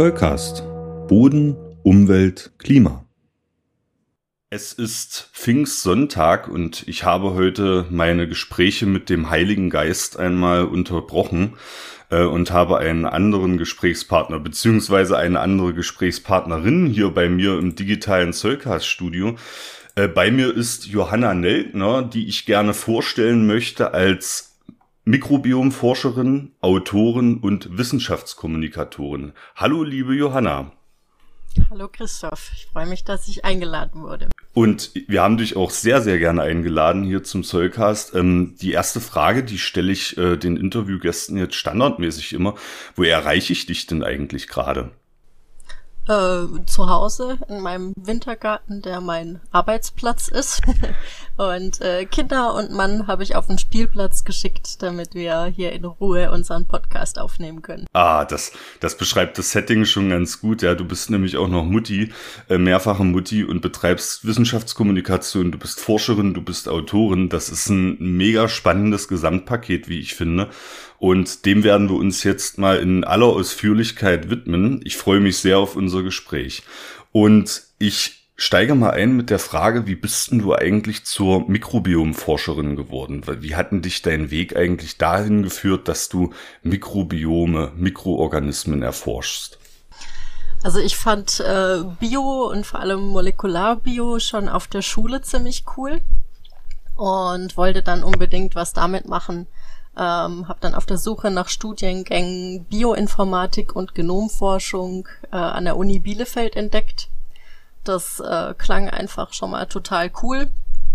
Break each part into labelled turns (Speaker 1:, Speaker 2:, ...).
Speaker 1: Zollcast. Boden, Umwelt, Klima.
Speaker 2: Es ist Pfingstsonntag und ich habe heute meine Gespräche mit dem Heiligen Geist einmal unterbrochen äh, und habe einen anderen Gesprächspartner beziehungsweise eine andere Gesprächspartnerin hier bei mir im digitalen Zollcast-Studio. Äh, bei mir ist Johanna Neltner, die ich gerne vorstellen möchte als Mikrobiomforscherin, Autorin und Wissenschaftskommunikatorin. Hallo, liebe Johanna.
Speaker 3: Hallo Christoph, ich freue mich, dass ich eingeladen wurde.
Speaker 2: Und wir haben dich auch sehr, sehr gerne eingeladen hier zum Zollcast. Ähm, die erste Frage, die stelle ich äh, den Interviewgästen jetzt standardmäßig immer. Wo erreiche ich dich denn eigentlich gerade?
Speaker 3: Äh, zu Hause in meinem Wintergarten, der mein Arbeitsplatz ist. und äh, Kinder und Mann habe ich auf den Spielplatz geschickt, damit wir hier in Ruhe unseren Podcast aufnehmen können.
Speaker 2: Ah, das, das beschreibt das Setting schon ganz gut. Ja, du bist nämlich auch noch Mutti, äh, mehrfache Mutti und betreibst Wissenschaftskommunikation. Du bist Forscherin, du bist Autorin. Das ist ein mega spannendes Gesamtpaket, wie ich finde. Und dem werden wir uns jetzt mal in aller Ausführlichkeit widmen. Ich freue mich sehr auf unser Gespräch. Und ich steige mal ein mit der Frage, wie bist denn du eigentlich zur Mikrobiomforscherin geworden? Wie hat denn dich dein Weg eigentlich dahin geführt, dass du Mikrobiome, Mikroorganismen erforschst?
Speaker 3: Also ich fand äh, Bio und vor allem Molekular-Bio schon auf der Schule ziemlich cool und wollte dann unbedingt was damit machen. Ähm, habe dann auf der Suche nach Studiengängen Bioinformatik und Genomforschung äh, an der Uni Bielefeld entdeckt. Das äh, klang einfach schon mal total cool.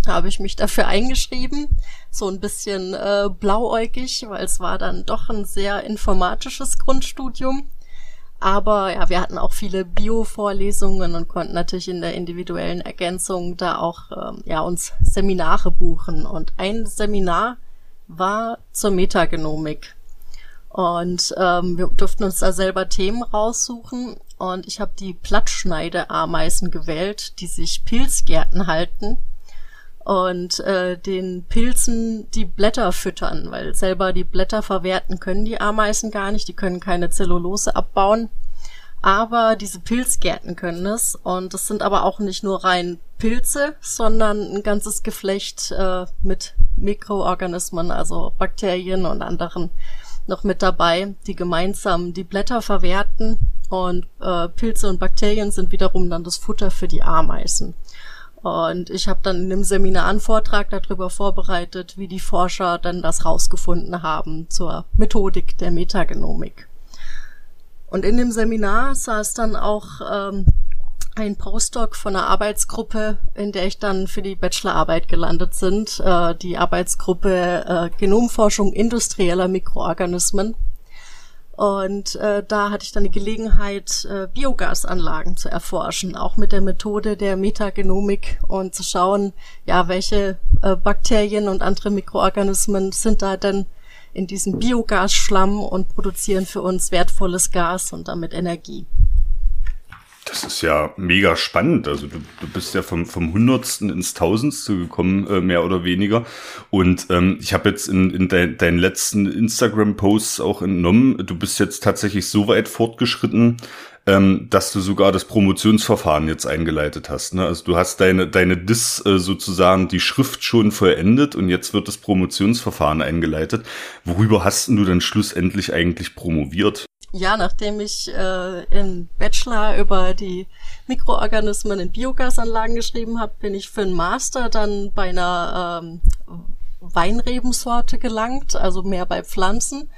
Speaker 3: Da habe ich mich dafür eingeschrieben, so ein bisschen äh, blauäugig, weil es war dann doch ein sehr informatisches Grundstudium. Aber ja, wir hatten auch viele Bio-Vorlesungen und konnten natürlich in der individuellen Ergänzung da auch ähm, ja uns Seminare buchen. Und ein Seminar war zur Metagenomik. Und ähm, wir durften uns da selber Themen raussuchen. Und ich habe die Plattschneideameisen gewählt, die sich Pilzgärten halten und äh, den Pilzen die Blätter füttern, weil selber die Blätter verwerten können die Ameisen gar nicht, die können keine Zellulose abbauen. Aber diese Pilzgärten können es und das sind aber auch nicht nur rein Pilze, sondern ein ganzes Geflecht äh, mit Mikroorganismen, also Bakterien und anderen noch mit dabei, die gemeinsam die Blätter verwerten und äh, Pilze und Bakterien sind wiederum dann das Futter für die Ameisen. Und ich habe dann in dem Seminar einen Vortrag darüber vorbereitet, wie die Forscher dann das rausgefunden haben zur Methodik der Metagenomik. Und in dem Seminar saß dann auch ähm, ein Postdoc von einer Arbeitsgruppe, in der ich dann für die Bachelorarbeit gelandet sind, äh, die Arbeitsgruppe äh, Genomforschung industrieller Mikroorganismen. Und äh, da hatte ich dann die Gelegenheit, äh, Biogasanlagen zu erforschen, auch mit der Methode der Metagenomik und zu schauen, ja, welche äh, Bakterien und andere Mikroorganismen sind da denn in diesem Biogasschlamm und produzieren für uns wertvolles Gas und damit Energie.
Speaker 2: Das ist ja mega spannend. Also du, du bist ja vom, vom Hundertsten ins Tausendste gekommen, äh, mehr oder weniger. Und ähm, ich habe jetzt in, in de, deinen letzten Instagram-Posts auch entnommen, du bist jetzt tatsächlich so weit fortgeschritten, ähm, dass du sogar das Promotionsverfahren jetzt eingeleitet hast. Ne? Also du hast deine, deine Dis äh, sozusagen die Schrift schon vollendet und jetzt wird das Promotionsverfahren eingeleitet. Worüber hast du denn schlussendlich eigentlich promoviert?
Speaker 3: Ja, nachdem ich äh, im Bachelor über die Mikroorganismen in Biogasanlagen geschrieben habe, bin ich für einen Master dann bei einer ähm, Weinrebensorte gelangt, also mehr bei Pflanzen.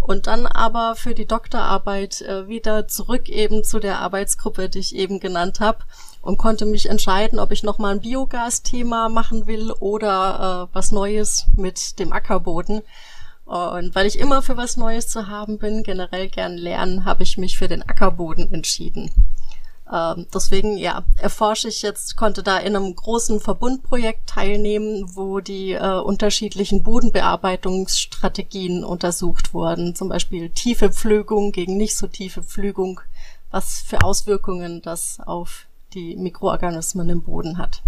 Speaker 3: Und dann aber für die Doktorarbeit äh, wieder zurück eben zu der Arbeitsgruppe, die ich eben genannt habe und konnte mich entscheiden, ob ich nochmal ein Biogas-Thema machen will oder äh, was Neues mit dem Ackerboden. Und weil ich immer für was Neues zu haben bin, generell gern lernen, habe ich mich für den Ackerboden entschieden. Ähm, deswegen, ja, erforsche ich jetzt, konnte da in einem großen Verbundprojekt teilnehmen, wo die äh, unterschiedlichen Bodenbearbeitungsstrategien untersucht wurden. Zum Beispiel tiefe Pflügung gegen nicht so tiefe Pflügung, was für Auswirkungen das auf die Mikroorganismen im Boden hat.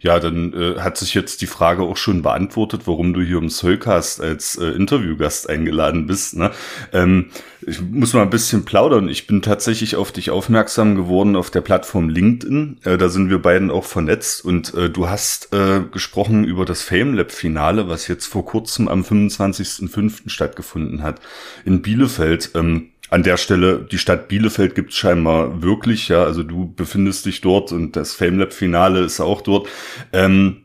Speaker 2: Ja, dann äh, hat sich jetzt die Frage auch schon beantwortet, warum du hier im Soulcast als äh, Interviewgast eingeladen bist. Ne? Ähm, ich muss mal ein bisschen plaudern. Ich bin tatsächlich auf dich aufmerksam geworden auf der Plattform LinkedIn. Äh, da sind wir beiden auch vernetzt und äh, du hast äh, gesprochen über das FameLab-Finale, was jetzt vor kurzem am 25.05. stattgefunden hat in Bielefeld. Ähm, an der Stelle, die Stadt Bielefeld gibt's scheinbar wirklich, ja, also du befindest dich dort und das FameLab-Finale ist auch dort. Ähm,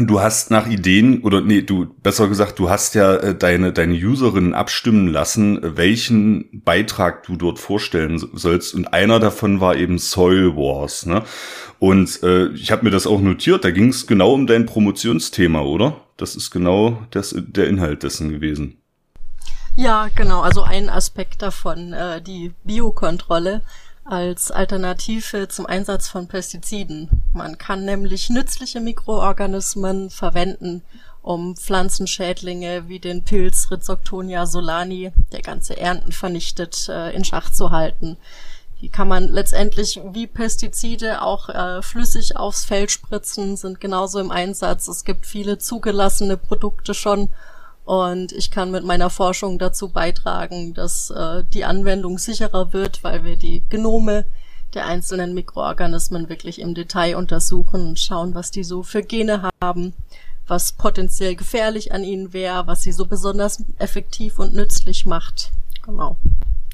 Speaker 2: Du hast nach Ideen oder nee, du besser gesagt, du hast ja äh, deine deine Userinnen abstimmen lassen, welchen Beitrag du dort vorstellen sollst und einer davon war eben Soil Wars, ne? Und äh, ich habe mir das auch notiert, da ging es genau um dein Promotionsthema, oder? Das ist genau das der Inhalt dessen gewesen.
Speaker 3: Ja, genau. Also ein Aspekt davon, äh, die Biokontrolle als Alternative zum Einsatz von Pestiziden. Man kann nämlich nützliche Mikroorganismen verwenden, um Pflanzenschädlinge wie den Pilz Rhizoctonia solani, der ganze Ernten vernichtet, äh, in Schach zu halten. Die kann man letztendlich wie Pestizide auch äh, flüssig aufs Feld spritzen, sind genauso im Einsatz. Es gibt viele zugelassene Produkte schon und ich kann mit meiner Forschung dazu beitragen, dass äh, die Anwendung sicherer wird, weil wir die Genome der einzelnen Mikroorganismen wirklich im Detail untersuchen und schauen, was die so für Gene haben, was potenziell gefährlich an ihnen wäre, was sie so besonders effektiv und nützlich macht. Genau.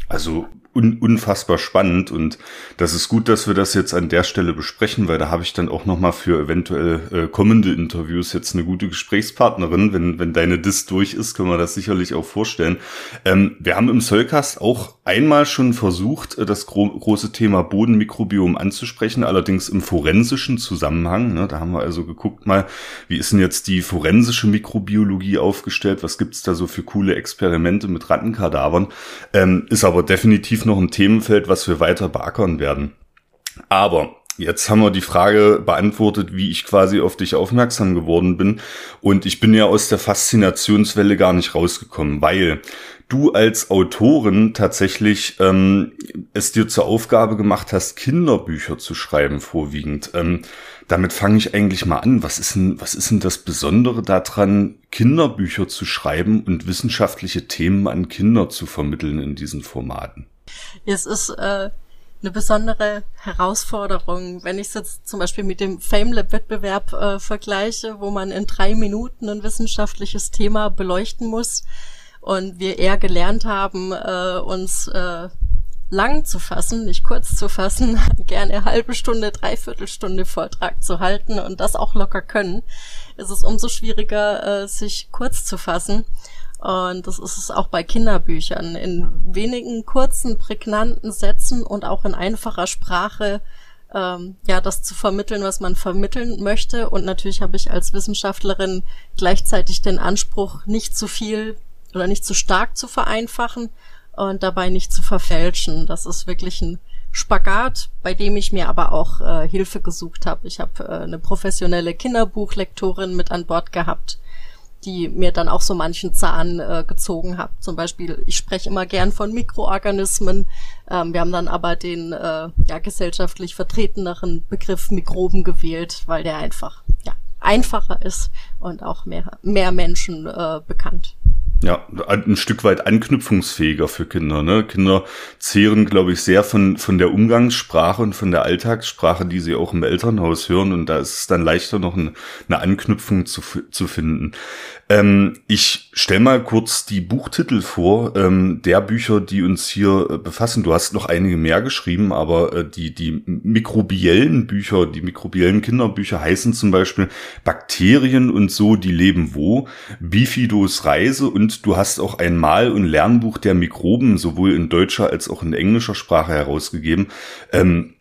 Speaker 2: Also un unfassbar spannend und das ist gut, dass wir das jetzt an der Stelle besprechen, weil da habe ich dann auch noch mal für eventuell äh, kommende Interviews jetzt eine gute Gesprächspartnerin. Wenn wenn deine Dis durch ist, können wir das sicherlich auch vorstellen. Ähm, wir haben im Soulcast auch einmal schon versucht, äh, das gro große Thema Bodenmikrobiom anzusprechen, allerdings im forensischen Zusammenhang. Ne? Da haben wir also geguckt mal, wie ist denn jetzt die forensische Mikrobiologie aufgestellt? Was gibt's da so für coole Experimente mit Rattenkadavern? Ähm, ist aber definitiv noch ein Themenfeld, was wir weiter beackern werden. Aber Jetzt haben wir die Frage beantwortet, wie ich quasi auf dich aufmerksam geworden bin. Und ich bin ja aus der Faszinationswelle gar nicht rausgekommen, weil du als Autorin tatsächlich ähm, es dir zur Aufgabe gemacht hast, Kinderbücher zu schreiben, vorwiegend. Ähm, damit fange ich eigentlich mal an. Was ist denn, was ist denn das Besondere daran, Kinderbücher zu schreiben und wissenschaftliche Themen an Kinder zu vermitteln in diesen Formaten?
Speaker 3: Es ist äh, eine besondere Herausforderung, wenn ich es jetzt zum Beispiel mit dem FameLab-Wettbewerb äh, vergleiche, wo man in drei Minuten ein wissenschaftliches Thema beleuchten muss und wir eher gelernt haben, äh, uns äh, lang zu fassen, nicht kurz zu fassen, gerne halbe Stunde, dreiviertelstunde Vortrag zu halten und das auch locker können, ist es umso schwieriger, äh, sich kurz zu fassen. Und das ist es auch bei Kinderbüchern. In wenigen kurzen, prägnanten Sätzen und auch in einfacher Sprache ähm, ja, das zu vermitteln, was man vermitteln möchte. Und natürlich habe ich als Wissenschaftlerin gleichzeitig den Anspruch, nicht zu viel oder nicht zu stark zu vereinfachen und dabei nicht zu verfälschen. Das ist wirklich ein Spagat, bei dem ich mir aber auch äh, Hilfe gesucht habe. Ich habe äh, eine professionelle Kinderbuchlektorin mit an Bord gehabt, die mir dann auch so manchen Zahn äh, gezogen hat. Zum Beispiel, ich spreche immer gern von Mikroorganismen. Ähm, wir haben dann aber den äh, ja, gesellschaftlich vertreteneren Begriff Mikroben gewählt, weil der einfach ja, einfacher ist und auch mehr, mehr Menschen äh, bekannt.
Speaker 2: Ja, ein Stück weit anknüpfungsfähiger für Kinder. Ne? Kinder zehren, glaube ich, sehr von, von der Umgangssprache und von der Alltagssprache, die sie auch im Elternhaus hören. Und da ist es dann leichter, noch eine, eine Anknüpfung zu, zu finden. Ähm, ich stell mal kurz die Buchtitel vor, ähm, der Bücher, die uns hier äh, befassen. Du hast noch einige mehr geschrieben, aber äh, die, die mikrobiellen Bücher, die mikrobiellen Kinderbücher heißen zum Beispiel Bakterien und so, die leben wo, Bifidos Reise und du hast auch ein Mal- und Lernbuch der Mikroben sowohl in deutscher als auch in englischer Sprache herausgegeben. Ähm,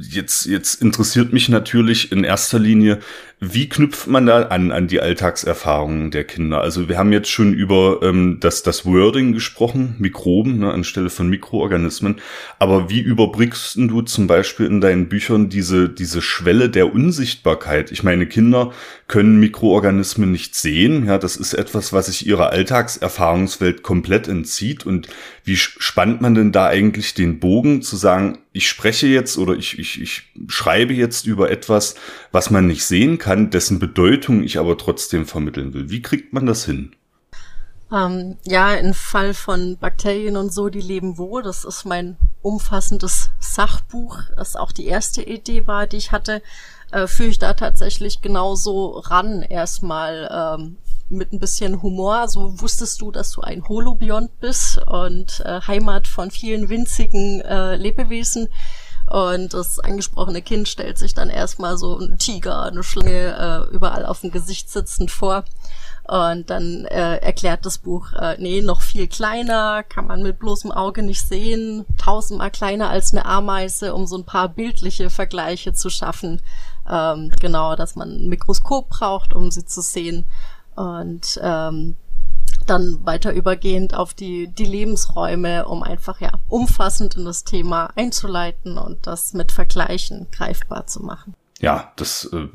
Speaker 2: Jetzt, jetzt interessiert mich natürlich in erster Linie, Wie knüpft man da an, an die Alltagserfahrungen der Kinder? Also wir haben jetzt schon über ähm, das, das Wording gesprochen, Mikroben ne, anstelle von Mikroorganismen. Aber wie überbrückst du zum Beispiel in deinen Büchern diese, diese Schwelle der Unsichtbarkeit? Ich meine, Kinder können Mikroorganismen nicht sehen. Ja, das ist etwas, was sich ihrer Alltagserfahrungswelt komplett entzieht. Und wie spannt man denn da eigentlich den Bogen zu sagen, ich spreche jetzt oder ich, ich, ich schreibe jetzt über etwas, was man nicht sehen kann, dessen Bedeutung ich aber trotzdem vermitteln will. Wie kriegt man das hin?
Speaker 3: Ähm, ja, im Fall von Bakterien und so, die leben wo, das ist mein umfassendes Sachbuch, das auch die erste Idee war, die ich hatte, äh, führe ich da tatsächlich genauso ran erstmal ähm, mit ein bisschen Humor. So wusstest du, dass du ein Holobiont bist und äh, Heimat von vielen winzigen äh, Lebewesen. Und das angesprochene Kind stellt sich dann erstmal so ein Tiger, eine Schlange äh, überall auf dem Gesicht sitzend vor. Und dann äh, erklärt das Buch, äh, nee, noch viel kleiner, kann man mit bloßem Auge nicht sehen, tausendmal kleiner als eine Ameise, um so ein paar bildliche Vergleiche zu schaffen. Ähm, genau, dass man ein Mikroskop braucht, um sie zu sehen. Und ähm, dann weiter übergehend auf die, die Lebensräume, um einfach ja umfassend in das Thema einzuleiten und das mit Vergleichen greifbar zu machen.
Speaker 2: Ja, das äh,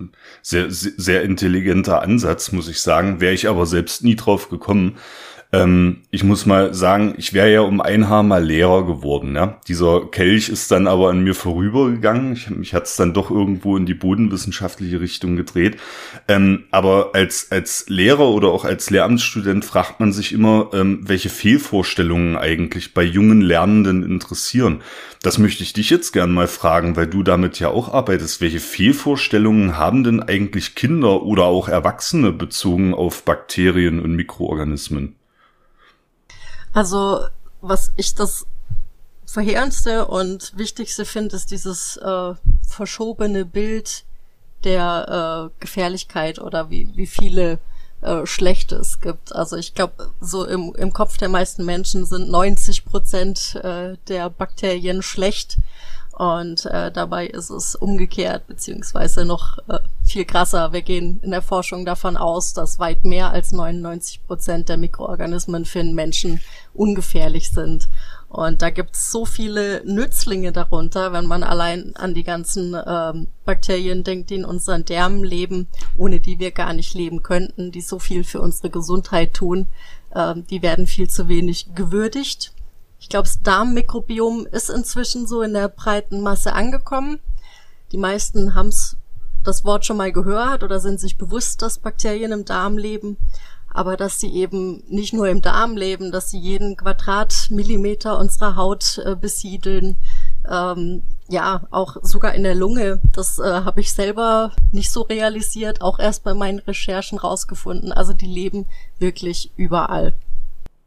Speaker 2: sehr, sehr intelligenter Ansatz, muss ich sagen. Wäre ich aber selbst nie drauf gekommen. Ähm, ich muss mal sagen, ich wäre ja um ein Haar mal Lehrer geworden. Ja? Dieser Kelch ist dann aber an mir vorübergegangen. Ich, mich hat es dann doch irgendwo in die bodenwissenschaftliche Richtung gedreht. Ähm, aber als, als Lehrer oder auch als Lehramtsstudent fragt man sich immer, ähm, welche Fehlvorstellungen eigentlich bei jungen Lernenden interessieren. Das möchte ich dich jetzt gern mal fragen, weil du damit ja auch arbeitest. Welche Fehlvorstellungen haben denn eigentlich Kinder oder auch Erwachsene bezogen auf Bakterien und Mikroorganismen?
Speaker 3: Also, was ich das verheerendste und wichtigste finde, ist dieses äh, verschobene Bild der äh, Gefährlichkeit oder wie, wie viele äh, Schlechte es gibt. Also ich glaube, so im, im Kopf der meisten Menschen sind 90 Prozent äh, der Bakterien schlecht und äh, dabei ist es umgekehrt, beziehungsweise noch äh, viel krasser. Wir gehen in der Forschung davon aus, dass weit mehr als 99 Prozent der Mikroorganismen für den Menschen ungefährlich sind. Und da gibt's so viele Nützlinge darunter, wenn man allein an die ganzen ähm, Bakterien denkt, die in unseren Därmen leben, ohne die wir gar nicht leben könnten, die so viel für unsere Gesundheit tun. Ähm, die werden viel zu wenig gewürdigt ich glaube, das Darmmikrobiom ist inzwischen so in der breiten Masse angekommen. Die meisten haben das Wort schon mal gehört oder sind sich bewusst, dass Bakterien im Darm leben, aber dass sie eben nicht nur im Darm leben, dass sie jeden Quadratmillimeter unserer Haut äh, besiedeln, ähm, ja, auch sogar in der Lunge. Das äh, habe ich selber nicht so realisiert, auch erst bei meinen Recherchen rausgefunden. Also die leben wirklich überall.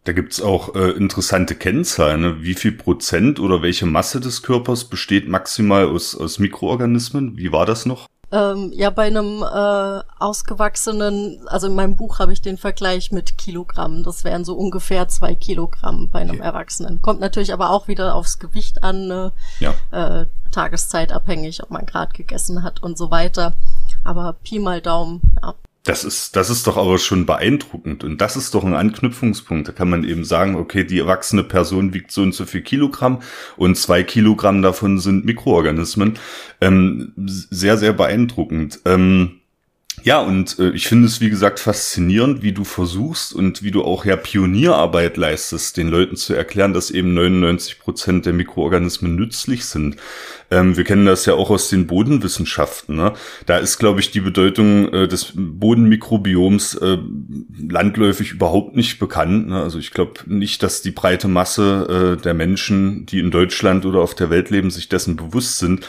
Speaker 2: Da gibt's auch äh, interessante Kennzahlen. Ne? Wie viel Prozent oder welche Masse des Körpers besteht maximal aus, aus Mikroorganismen? Wie war das noch?
Speaker 3: Ähm, ja, bei einem äh, ausgewachsenen, also in meinem Buch habe ich den Vergleich mit Kilogramm. Das wären so ungefähr zwei Kilogramm bei einem okay. Erwachsenen. Kommt natürlich aber auch wieder aufs Gewicht an, ne? ja. äh, tageszeitabhängig, ob man gerade gegessen hat und so weiter. Aber Pi mal Daumen, ja.
Speaker 2: Das ist, das ist doch aber schon beeindruckend. Und das ist doch ein Anknüpfungspunkt. Da kann man eben sagen, okay, die erwachsene Person wiegt so und so viel Kilogramm und zwei Kilogramm davon sind Mikroorganismen. Ähm, sehr, sehr beeindruckend. Ähm, ja, und äh, ich finde es, wie gesagt, faszinierend, wie du versuchst und wie du auch ja Pionierarbeit leistest, den Leuten zu erklären, dass eben 99 Prozent der Mikroorganismen nützlich sind. Ähm, wir kennen das ja auch aus den Bodenwissenschaften. Ne? Da ist, glaube ich, die Bedeutung äh, des Bodenmikrobioms äh, landläufig überhaupt nicht bekannt. Ne? Also ich glaube nicht, dass die breite Masse äh, der Menschen, die in Deutschland oder auf der Welt leben, sich dessen bewusst sind.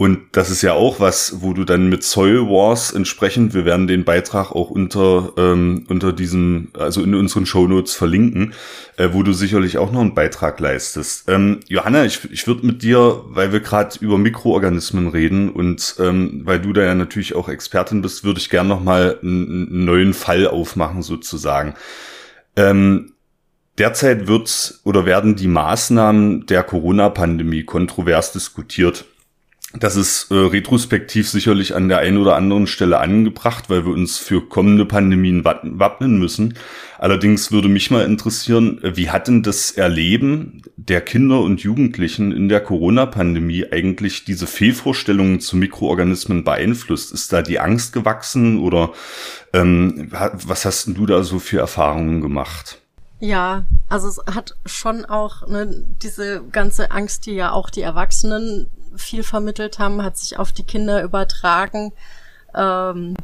Speaker 2: Und das ist ja auch was, wo du dann mit Soil Wars entsprechend, wir werden den Beitrag auch unter, ähm, unter diesem, also in unseren Shownotes verlinken, äh, wo du sicherlich auch noch einen Beitrag leistest. Ähm, Johanna, ich, ich würde mit dir, weil wir gerade über Mikroorganismen reden und ähm, weil du da ja natürlich auch Expertin bist, würde ich gern nochmal einen, neuen Fall aufmachen sozusagen. Ähm, derzeit wird oder werden die Maßnahmen der Corona-Pandemie kontrovers diskutiert Das ist äh, retrospektiv sicherlich an der einen oder anderen Stelle angebracht, weil wir uns für kommende Pandemien wappnen müssen. Allerdings würde mich mal interessieren, wie hat denn das Erleben der Kinder und Jugendlichen in der Corona-Pandemie eigentlich diese Fehlvorstellungen zu Mikroorganismen beeinflusst? Ist da die Angst gewachsen oder ähm, was hast denn du da so für Erfahrungen gemacht?
Speaker 3: Ja, also es hat schon auch ne, diese ganze Angst, die ja auch die Erwachsenen viel vermittelt haben, hat sich auf die Kinder übertragen. Ähm,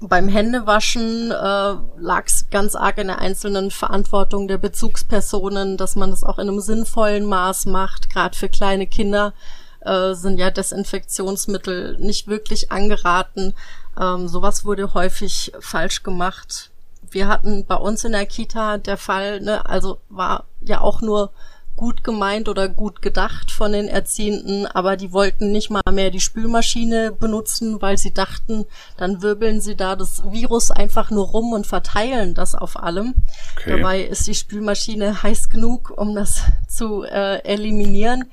Speaker 3: beim Händewaschen äh, lag es ganz arg in der einzelnen Verantwortung der Bezugspersonen, dass man das auch in einem sinnvollen Maß macht. Gerade für kleine Kinder äh, sind ja Desinfektionsmittel nicht wirklich angeraten. Ähm, sowas wurde häufig falsch gemacht. Wir hatten bei uns in der Kita der Fall, ne, also war ja auch nur gut gemeint oder gut gedacht von den Erziehenden, aber die wollten nicht mal mehr die Spülmaschine benutzen, weil sie dachten, dann wirbeln sie da das Virus einfach nur rum und verteilen das auf allem. Okay. Dabei ist die Spülmaschine heiß genug, um das zu äh, eliminieren.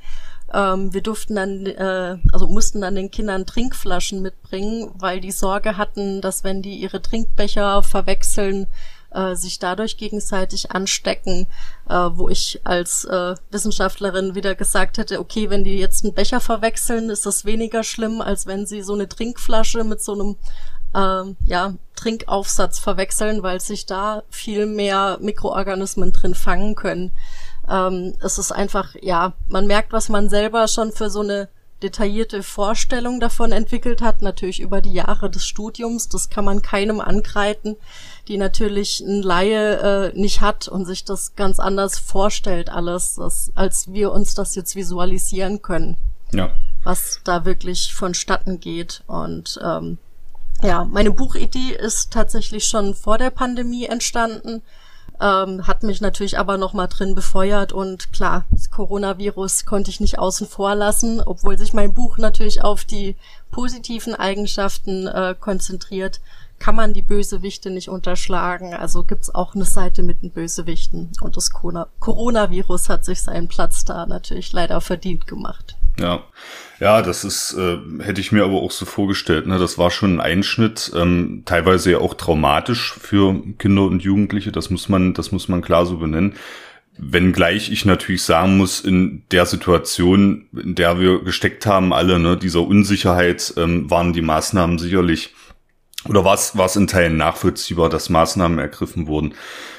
Speaker 3: Ähm, wir durften dann, äh, also mussten dann den Kindern Trinkflaschen mitbringen, weil die Sorge hatten, dass wenn die ihre Trinkbecher verwechseln, äh, sich dadurch gegenseitig anstecken, äh, wo ich als äh, Wissenschaftlerin wieder gesagt hätte, okay, wenn die jetzt einen Becher verwechseln, ist das weniger schlimm, als wenn sie so eine Trinkflasche mit so einem äh, ja, Trinkaufsatz verwechseln, weil sich da viel mehr Mikroorganismen drin fangen können. Ähm, es ist einfach, ja, man merkt, was man selber schon für so eine detaillierte Vorstellung davon entwickelt hat, natürlich über die Jahre des Studiums. Das kann man keinem angreiten, die natürlich ein Laie äh, nicht hat und sich das ganz anders vorstellt alles, das, als wir uns das jetzt visualisieren können. Ja. Was da wirklich vonstatten geht. Und ähm, ja, meine Buchidee ist tatsächlich schon vor der Pandemie entstanden ähm, hat mich natürlich aber noch mal drin befeuert und klar, das Coronavirus konnte ich nicht außen vor lassen, obwohl sich mein Buch natürlich auf die positiven Eigenschaften äh, konzentriert, kann man die Bösewichte nicht unterschlagen. Also gibt's auch eine Seite mit den Bösewichten und das Coronavirus hat sich seinen Platz da natürlich leider verdient gemacht.
Speaker 2: Ja, ja, das ist, äh, hätte ich mir aber auch so vorgestellt. Ne? Das war schon ein Einschnitt, ähm, teilweise ja auch traumatisch für Kinder und Jugendliche. Das muss man, das muss man klar so benennen. Wenngleich ich natürlich sagen muss, in der Situation, in der wir gesteckt haben, alle, ne, dieser Unsicherheit, ähm, waren die Maßnahmen sicherlich oder war es, in Teilen nachvollziehbar, dass Maßnahmen ergriffen wurden?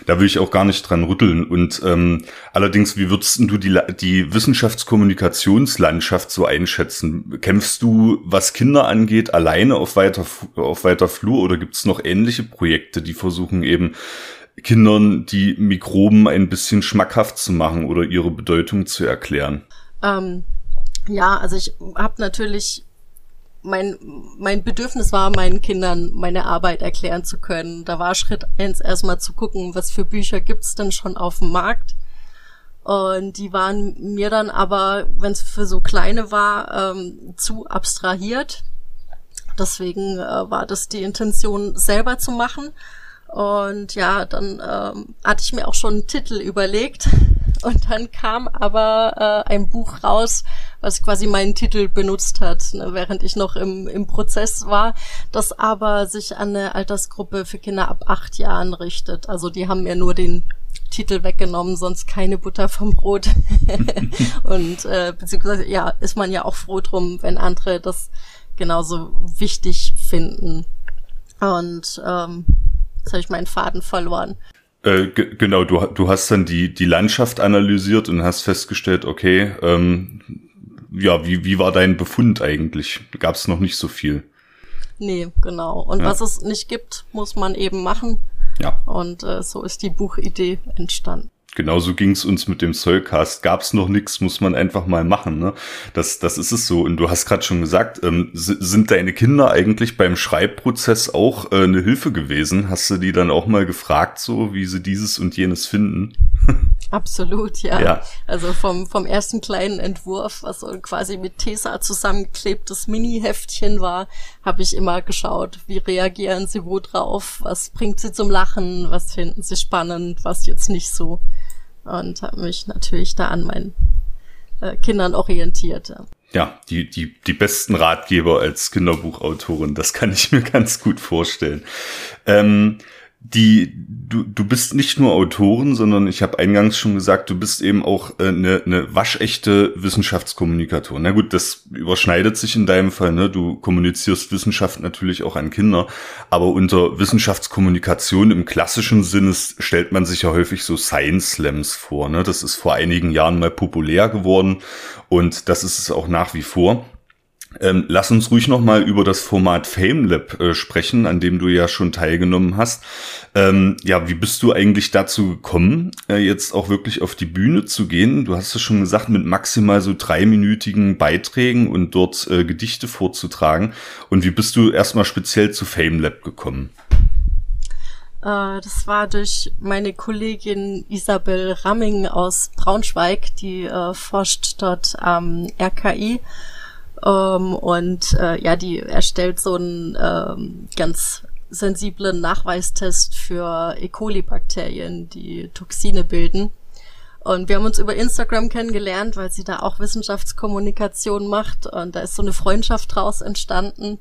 Speaker 2: Da will ich auch gar nicht dran rütteln. Und ähm, allerdings, wie würdest du die, die Wissenschaftskommunikationslandschaft so einschätzen? Kämpfst du, was Kinder angeht, alleine auf weiter, auf weiter Flur oder gibt es noch ähnliche Projekte, die versuchen eben Kindern die Mikroben ein bisschen schmackhaft zu machen oder ihre Bedeutung zu erklären?
Speaker 3: Ähm, ja, also ich habe natürlich mein, mein Bedürfnis war, meinen Kindern meine Arbeit erklären zu können. Da war Schritt eins erstmal zu gucken, was für Bücher gibt's denn schon auf dem Markt. Und die waren mir dann aber, wenn es für so kleine war, ähm, zu abstrahiert. Deswegen äh, war das die Intention, selber zu machen. Und ja, dann ähm, hatte ich mir auch schon einen Titel überlegt. Und dann kam aber äh, ein Buch raus, was quasi meinen Titel benutzt hat, ne, während ich noch im, im Prozess war, das aber sich an eine Altersgruppe für Kinder ab acht Jahren richtet. Also die haben mir nur den Titel weggenommen, sonst keine Butter vom Brot. und äh, beziehungsweise ja, ist man ja auch froh drum, wenn andere das genauso wichtig finden. Und ähm, jetzt habe ich meinen Faden verloren.
Speaker 2: Äh, genau, du, du hast dann die, die Landschaft analysiert und hast festgestellt, okay, ähm, ja, wie, wie war dein Befund eigentlich? Gab es noch nicht so viel?
Speaker 3: Nee, genau. Und ja. was es nicht gibt, muss man eben machen. Ja. Und äh, so ist die Buchidee entstanden.
Speaker 2: Genauso ging's uns mit dem Soulcast. Gab's noch nix, muss man einfach mal machen. Ne? Das, das ist es so. Und du hast gerade schon gesagt, ähm, sind deine Kinder eigentlich beim Schreibprozess auch äh, eine Hilfe gewesen? Hast du die dann auch mal gefragt, so wie sie dieses und jenes finden?
Speaker 3: Absolut, ja. ja. Also vom, vom ersten kleinen Entwurf, was so quasi mit Tesa zusammengeklebtes Mini-Heftchen war, habe ich immer geschaut, wie reagieren sie wo drauf, was bringt sie zum Lachen, was finden sie spannend, was jetzt nicht so und habe mich natürlich da an meinen äh, Kindern orientiert.
Speaker 2: Ja. die, die, die besten Ratgeber als Kinderbuchautorin. Das kann ich mir ganz gut vorstellen. Ähm, die du, du bist nicht nur Autorin, sondern ich habe eingangs schon gesagt, du bist eben auch äh, eine, eine waschechte Wissenschaftskommunikatorin. Na gut, das überschneidet sich in deinem Fall. Ne? Du kommunizierst Wissenschaft natürlich auch an Kinder, aber unter Wissenschaftskommunikation im klassischen Sinne stellt man sich ja häufig so Science Slams vor. Ne? Das ist vor einigen Jahren mal populär geworden und das ist es auch nach wie vor. Ähm, lass uns ruhig noch mal über das Format FameLab äh, sprechen, an dem du ja schon teilgenommen hast. Ähm, ja, wie bist du eigentlich dazu gekommen, äh, jetzt auch wirklich auf die Bühne zu gehen? Du hast es schon gesagt, mit maximal so dreiminütigen Beiträgen und dort äh, Gedichte vorzutragen. Und wie bist du erstmal speziell zu FameLab gekommen?
Speaker 3: Äh, das war durch meine Kollegin Isabel Ramming aus Braunschweig, die äh, forscht dort am RKI ähm, und äh, ja, die erstellt so einen ähm, ganz sensiblen Nachweistest für E. coli-Bakterien, die Toxine bilden. Und wir haben uns über Instagram kennengelernt, weil sie da auch Wissenschaftskommunikation macht. Und da ist so eine Freundschaft draus entstanden.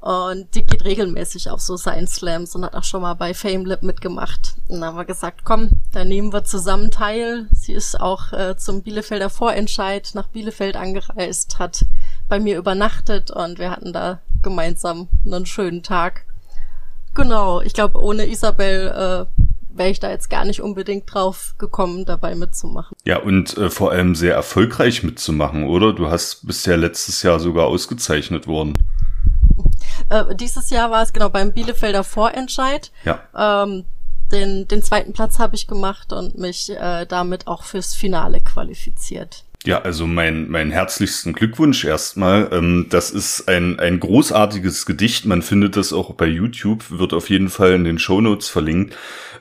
Speaker 3: Und die geht regelmäßig auf so Science Slams und hat auch schon mal bei FameLab mitgemacht. Und dann haben wir gesagt, komm, da nehmen wir zusammen teil. Sie ist auch äh, zum Bielefelder Vorentscheid nach Bielefeld angereist, hat bei mir übernachtet und wir hatten da gemeinsam einen schönen Tag. Genau, ich glaube, ohne Isabel äh, wäre ich da jetzt gar nicht unbedingt drauf gekommen, dabei mitzumachen.
Speaker 2: Ja, und äh, vor allem sehr erfolgreich mitzumachen, oder? Du hast bisher letztes Jahr sogar ausgezeichnet worden.
Speaker 3: Äh, dieses Jahr war es genau beim Bielefelder Vorentscheid. Ja. Ähm, den, den zweiten Platz habe ich gemacht und mich äh, damit auch fürs Finale qualifiziert.
Speaker 2: Ja, also mein, mein herzlichsten Glückwunsch erstmal. Ähm, das ist ein, ein großartiges Gedicht. Man findet das auch bei YouTube, wird auf jeden Fall in den Show Notes verlinkt.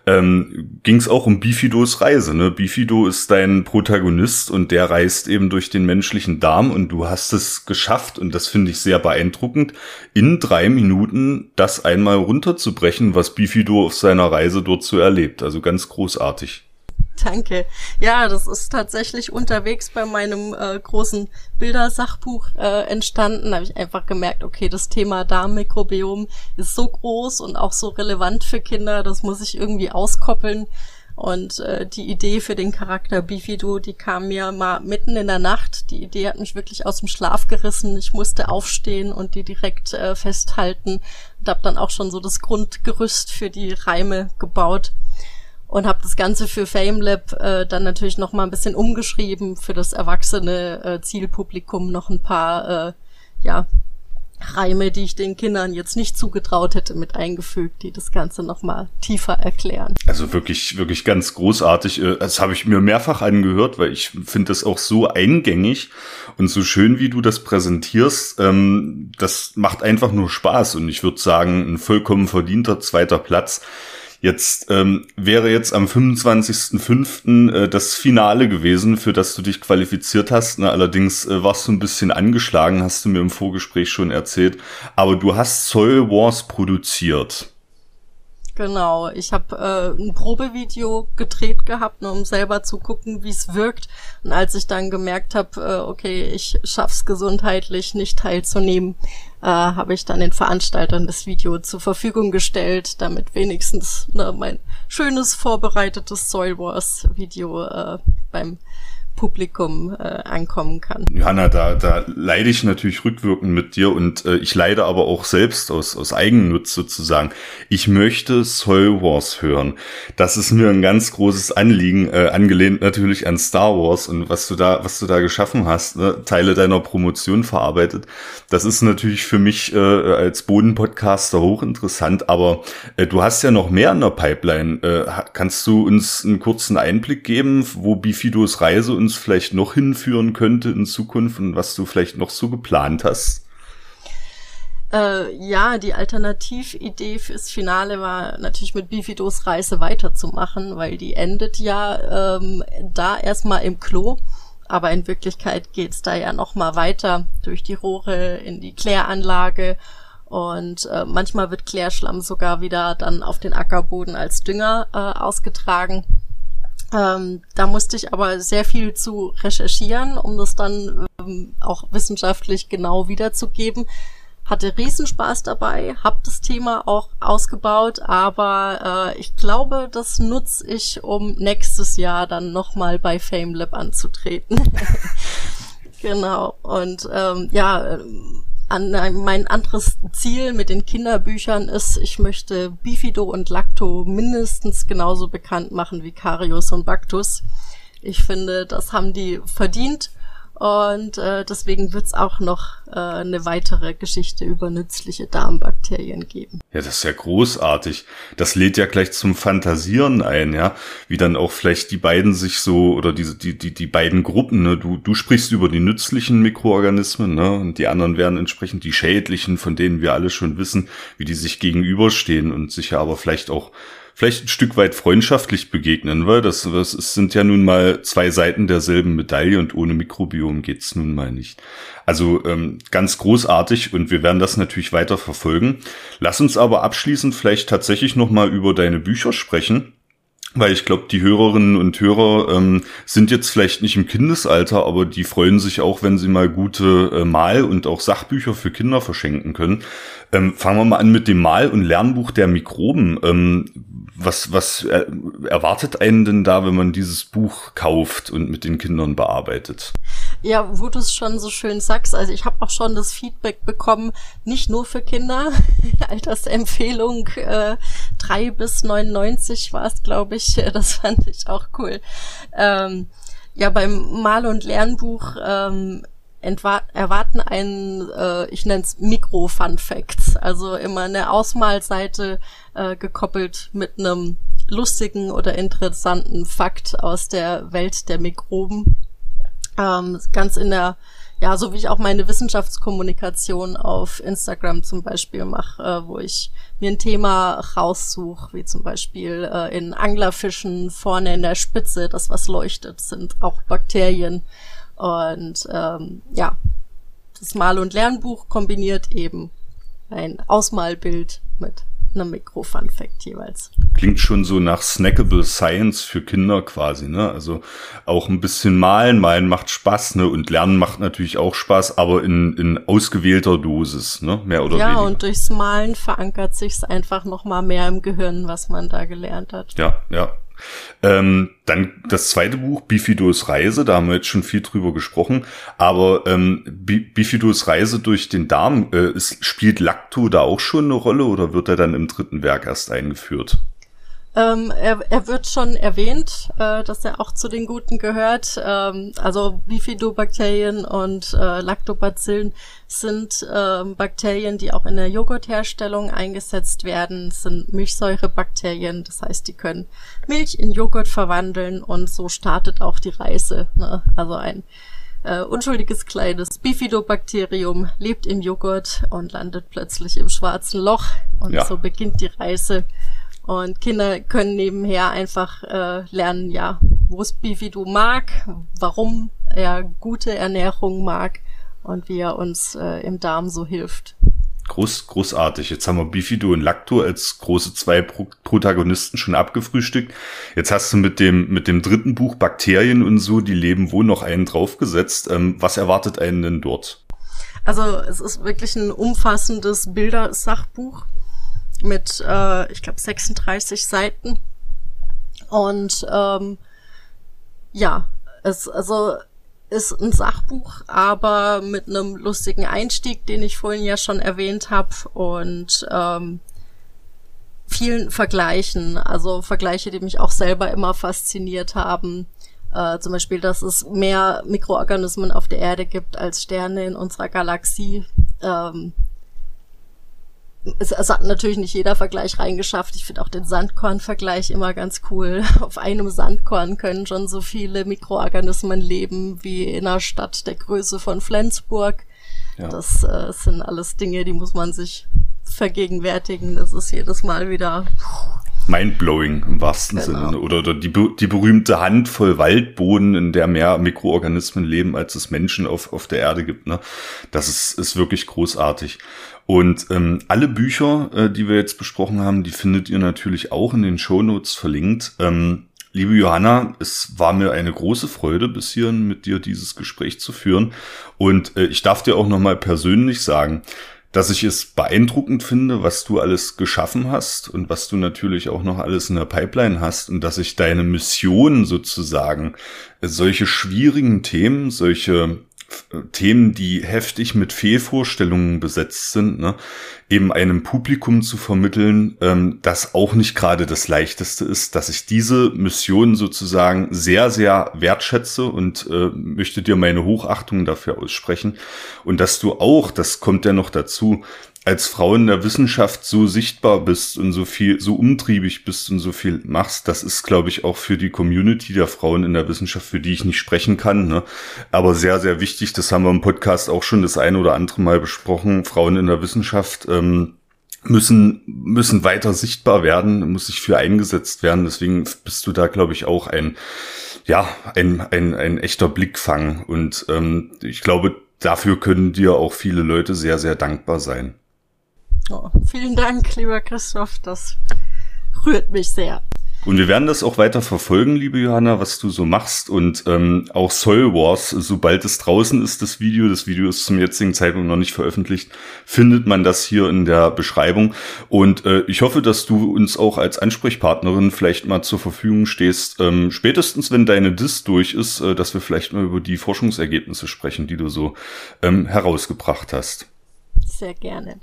Speaker 2: Ähm, Ging es auch um Bifidos Reise. Ne? Bifido ist dein Protagonist und der reist eben durch den menschlichen Darm und du hast es geschafft und das finde ich sehr beeindruckend, in drei Minuten das einmal runterzubrechen, was Bifido auf seiner Reise dort so erlebt. Also ganz großartig.
Speaker 3: Danke. Ja, das ist tatsächlich unterwegs bei meinem äh, großen Bildersachbuch äh, entstanden. Da habe ich einfach gemerkt, okay, das Thema Darmmikrobiom ist so groß und auch so relevant für Kinder, das muss ich irgendwie auskoppeln. Und äh, die Idee für den Charakter Bifido, die kam mir mal mitten in der Nacht. Die Idee hat mich wirklich aus dem Schlaf gerissen. Ich musste aufstehen und die direkt äh, festhalten und habe dann auch schon so das Grundgerüst für die Reime gebaut und habe das Ganze für FameLab äh, dann natürlich noch mal ein bisschen umgeschrieben für das erwachsene äh, Zielpublikum noch ein paar äh, ja Reime, die ich den Kindern jetzt nicht zugetraut hätte, mit eingefügt, die das Ganze noch mal tiefer erklären.
Speaker 2: Also wirklich, wirklich ganz großartig. Äh, das habe ich mir mehrfach angehört, weil ich finde das auch so eingängig und so schön, wie du das präsentierst. Ähm, das macht einfach nur Spaß und ich würde sagen, ein vollkommen verdienter zweiter Platz. Jetzt ähm, wäre jetzt am 25.05. Äh, das Finale gewesen, für das du dich qualifiziert hast. Na, allerdings äh, warst du ein bisschen angeschlagen, hast du mir im Vorgespräch schon erzählt. Aber du hast Soul Wars produziert.
Speaker 3: Genau, ich habe äh, ein Probevideo gedreht gehabt, nur um selber zu gucken, wie es wirkt. Und als ich dann gemerkt habe, äh, okay, ich schaff's gesundheitlich nicht teilzunehmen, äh, habe ich dann den Veranstaltern das Video zur Verfügung gestellt, damit wenigstens ne, mein schönes vorbereitetes Soil Wars Video äh, beim Publikum äh, ankommen kann.
Speaker 2: Johanna, da, da leide ich natürlich rückwirkend mit dir und äh, ich leide aber auch selbst aus, aus Eigennutz sozusagen. Ich möchte Soul Wars hören. Das ist mir ein ganz großes Anliegen, äh, angelehnt natürlich an Star Wars und was du da, was du da geschaffen hast, ne? Teile deiner Promotion verarbeitet. Das ist natürlich für mich äh, als Bodenpodcaster hochinteressant, aber äh, du hast ja noch mehr in der Pipeline. Äh, kannst du uns einen kurzen Einblick geben, wo Bifidos Reise und uns vielleicht noch hinführen könnte in Zukunft und was du vielleicht noch so geplant hast?
Speaker 3: Äh, ja, die Alternatividee fürs Finale war natürlich mit Bifidos Reise weiterzumachen, weil die endet ja ähm, da erstmal im Klo. Aber in Wirklichkeit geht's da ja noch mal weiter durch die Rohre in die Kläranlage und äh, manchmal wird Klärschlamm sogar wieder dann auf den Ackerboden als Dünger äh, ausgetragen. Ähm, da musste ich aber sehr viel zu recherchieren, um das dann ähm, auch wissenschaftlich genau wiederzugeben. Hatte Riesenspaß dabei, hab das Thema auch ausgebaut, aber äh, ich glaube, das nutze ich, um nächstes Jahr dann nochmal bei FameLab anzutreten. genau. Und ähm, ja, an, mein anderes Ziel mit den Kinderbüchern ist, ich möchte Bifido und Lacto mindestens genauso bekannt machen wie Carius und Bactus. Ich finde, das haben die verdient und äh, deswegen wird es auch noch äh, eine weitere Geschichte über nützliche Darmbakterien geben.
Speaker 2: Ja, das ist ja großartig. Das lädt ja gleich zum Fantasieren ein, ja, wie dann auch vielleicht die beiden sich so oder diese die die die beiden Gruppen, ne, du du sprichst über die nützlichen Mikroorganismen, ne, und die anderen wären entsprechend die schädlichen, von denen wir alle schon wissen, wie die sich gegenüberstehen und sich ja aber vielleicht auch vielleicht ein Stück weit freundschaftlich begegnen, weil das, das sind ja nun mal zwei Seiten derselben Medaille und ohne Mikrobiom geht's nun mal nicht. Also ähm, ganz großartig und wir werden das natürlich weiter verfolgen. Lass uns aber abschließend vielleicht tatsächlich noch mal über deine Bücher sprechen. Weil ich glaube, die Hörerinnen und Hörer ähm, sind jetzt vielleicht nicht im Kindesalter, aber die freuen sich auch, wenn sie mal gute äh, Mal- und auch Sachbücher für Kinder verschenken können. Ähm, fangen wir mal an mit dem Mal- und Lernbuch der Mikroben. Ähm, was, was erwartet einen denn da, wenn man dieses Buch kauft und mit den Kindern bearbeitet?
Speaker 3: Ja, wo du es schon so schön sagst, also ich habe auch schon das Feedback bekommen, nicht nur für Kinder, Altersempfehlung äh, 3 bis 99 war es, glaube ich, das fand ich auch cool. Ähm, ja, beim Mal- und Lernbuch ähm, erwarten einen, äh, ich nenne es Mikro-Fun Facts, also immer eine Ausmalseite äh, gekoppelt mit einem lustigen oder interessanten Fakt aus der Welt der Mikroben. Ähm, ganz in der, ja, so wie ich auch meine Wissenschaftskommunikation auf Instagram zum Beispiel mache, äh, wo ich mir ein Thema raussuche, wie zum Beispiel äh, in Anglerfischen vorne in der Spitze, das was leuchtet, sind auch Bakterien. Und ähm, ja, das Mal- und Lernbuch kombiniert eben ein Ausmalbild mit einem Mikro-Fun-Fact jeweils.
Speaker 2: Klingt schon so nach Snackable Science für Kinder quasi, ne? Also auch ein bisschen malen, malen macht Spaß, ne? Und lernen macht natürlich auch Spaß, aber in, in ausgewählter Dosis, ne? Mehr oder
Speaker 3: ja,
Speaker 2: weniger.
Speaker 3: Ja, und durchs Malen verankert sich's einfach noch mal mehr im Gehirn, was man da gelernt hat.
Speaker 2: Ja, ja. Ähm, dann das zweite Buch, Bifidos Reise, da haben wir jetzt schon viel drüber gesprochen, aber ähm, Bifidos Reise durch den Darm, äh, ist, spielt Lacto da auch schon eine Rolle oder wird er dann im dritten Werk erst eingeführt?
Speaker 3: Ähm, er, er wird schon erwähnt, äh, dass er auch zu den Guten gehört. Ähm, also Bifidobakterien und äh, Lactobacillen sind äh, Bakterien, die auch in der Joghurtherstellung eingesetzt werden, sind Milchsäurebakterien. Das heißt, die können Milch in Joghurt verwandeln und so startet auch die Reise. Ne? Also ein äh, unschuldiges kleines Bifidobakterium lebt im Joghurt und landet plötzlich im schwarzen Loch und ja. so beginnt die Reise und Kinder können nebenher einfach äh, lernen, ja, wo es Bifido mag, warum er gute Ernährung mag und wie er uns äh, im Darm so hilft.
Speaker 2: Groß, großartig. Jetzt haben wir Bifido und Lacto als große zwei Pro Protagonisten schon abgefrühstückt. Jetzt hast du mit dem, mit dem dritten Buch Bakterien und so, die leben wohl noch einen draufgesetzt. Ähm, was erwartet einen denn dort?
Speaker 3: Also es ist wirklich ein umfassendes Bildersachbuch mit, äh, ich glaube, 36 Seiten. Und ähm, ja, es also ist ein Sachbuch, aber mit einem lustigen Einstieg, den ich vorhin ja schon erwähnt habe und ähm, vielen Vergleichen, also Vergleiche, die mich auch selber immer fasziniert haben. Äh, zum Beispiel, dass es mehr Mikroorganismen auf der Erde gibt als Sterne in unserer Galaxie. Ähm, es, es hat natürlich nicht jeder Vergleich reingeschafft. Ich finde auch den Sandkorn-Vergleich immer ganz cool. Auf einem Sandkorn können schon so viele Mikroorganismen leben wie in einer Stadt der Größe von Flensburg. Ja. Das äh, sind alles Dinge, die muss man sich vergegenwärtigen. Das ist jedes Mal wieder
Speaker 2: mindblowing im wahrsten genau. Sinne. Oder, oder die, die berühmte Handvoll Waldboden, in der mehr Mikroorganismen leben, als es Menschen auf, auf der Erde gibt. Ne? Das ist, ist wirklich großartig. Und ähm, alle Bücher, äh, die wir jetzt besprochen haben, die findet ihr natürlich auch in den Shownotes verlinkt. Ähm, liebe Johanna, es war mir eine große Freude, bis hierhin mit dir dieses Gespräch zu führen. Und äh, ich darf dir auch nochmal persönlich sagen, dass ich es beeindruckend finde, was du alles geschaffen hast und was du natürlich auch noch alles in der Pipeline hast und dass ich deine Mission sozusagen, äh, solche schwierigen Themen, solche Themen, die heftig mit Fehlvorstellungen besetzt sind, ne, eben einem Publikum zu vermitteln, ähm, das auch nicht gerade das Leichteste ist, dass ich diese Mission sozusagen sehr, sehr wertschätze und äh, möchte dir meine Hochachtung dafür aussprechen. Und dass du auch, das kommt ja noch dazu, als Frau in der Wissenschaft so sichtbar bist und so viel, so umtriebig bist und so viel machst, das ist, glaube ich, auch für die Community der Frauen in der Wissenschaft, für die ich nicht sprechen kann, ne? aber sehr, sehr wichtig. Das haben wir im Podcast auch schon das eine oder andere Mal besprochen. Frauen in der Wissenschaft ähm, müssen müssen weiter sichtbar werden, muss sich für eingesetzt werden. Deswegen bist du da, glaube ich, auch ein ja ein ein, ein echter Blickfang und ähm, ich glaube, dafür können dir auch viele Leute sehr sehr dankbar sein.
Speaker 3: Oh, vielen Dank, lieber Christoph. Das rührt mich sehr.
Speaker 2: Und wir werden das auch weiter verfolgen, liebe Johanna, was du so machst. Und ähm, auch Soul Wars, sobald es draußen ist, das Video, das Video ist zum jetzigen Zeitpunkt noch nicht veröffentlicht, findet man das hier in der Beschreibung. Und äh, ich hoffe, dass du uns auch als Ansprechpartnerin vielleicht mal zur Verfügung stehst, ähm, spätestens wenn deine Dis durch ist, äh, dass wir vielleicht mal über die Forschungsergebnisse sprechen, die du so ähm, herausgebracht hast.
Speaker 3: Sehr gerne.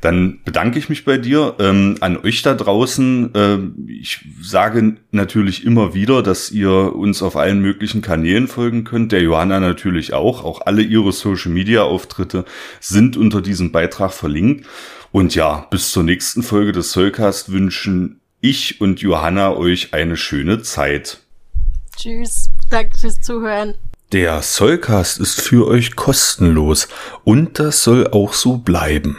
Speaker 2: Dann bedanke ich mich bei dir. Ähm, an euch da draußen. Äh, ich sage natürlich immer wieder, dass ihr uns auf allen möglichen Kanälen folgen könnt. Der Johanna natürlich auch. Auch alle ihre Social Media Auftritte sind unter diesem Beitrag verlinkt. Und ja, bis zur nächsten Folge des Soulcast wünschen ich und Johanna euch eine schöne Zeit.
Speaker 3: Tschüss. Danke fürs Zuhören.
Speaker 1: Der Soulcast ist für euch kostenlos und das soll auch so bleiben.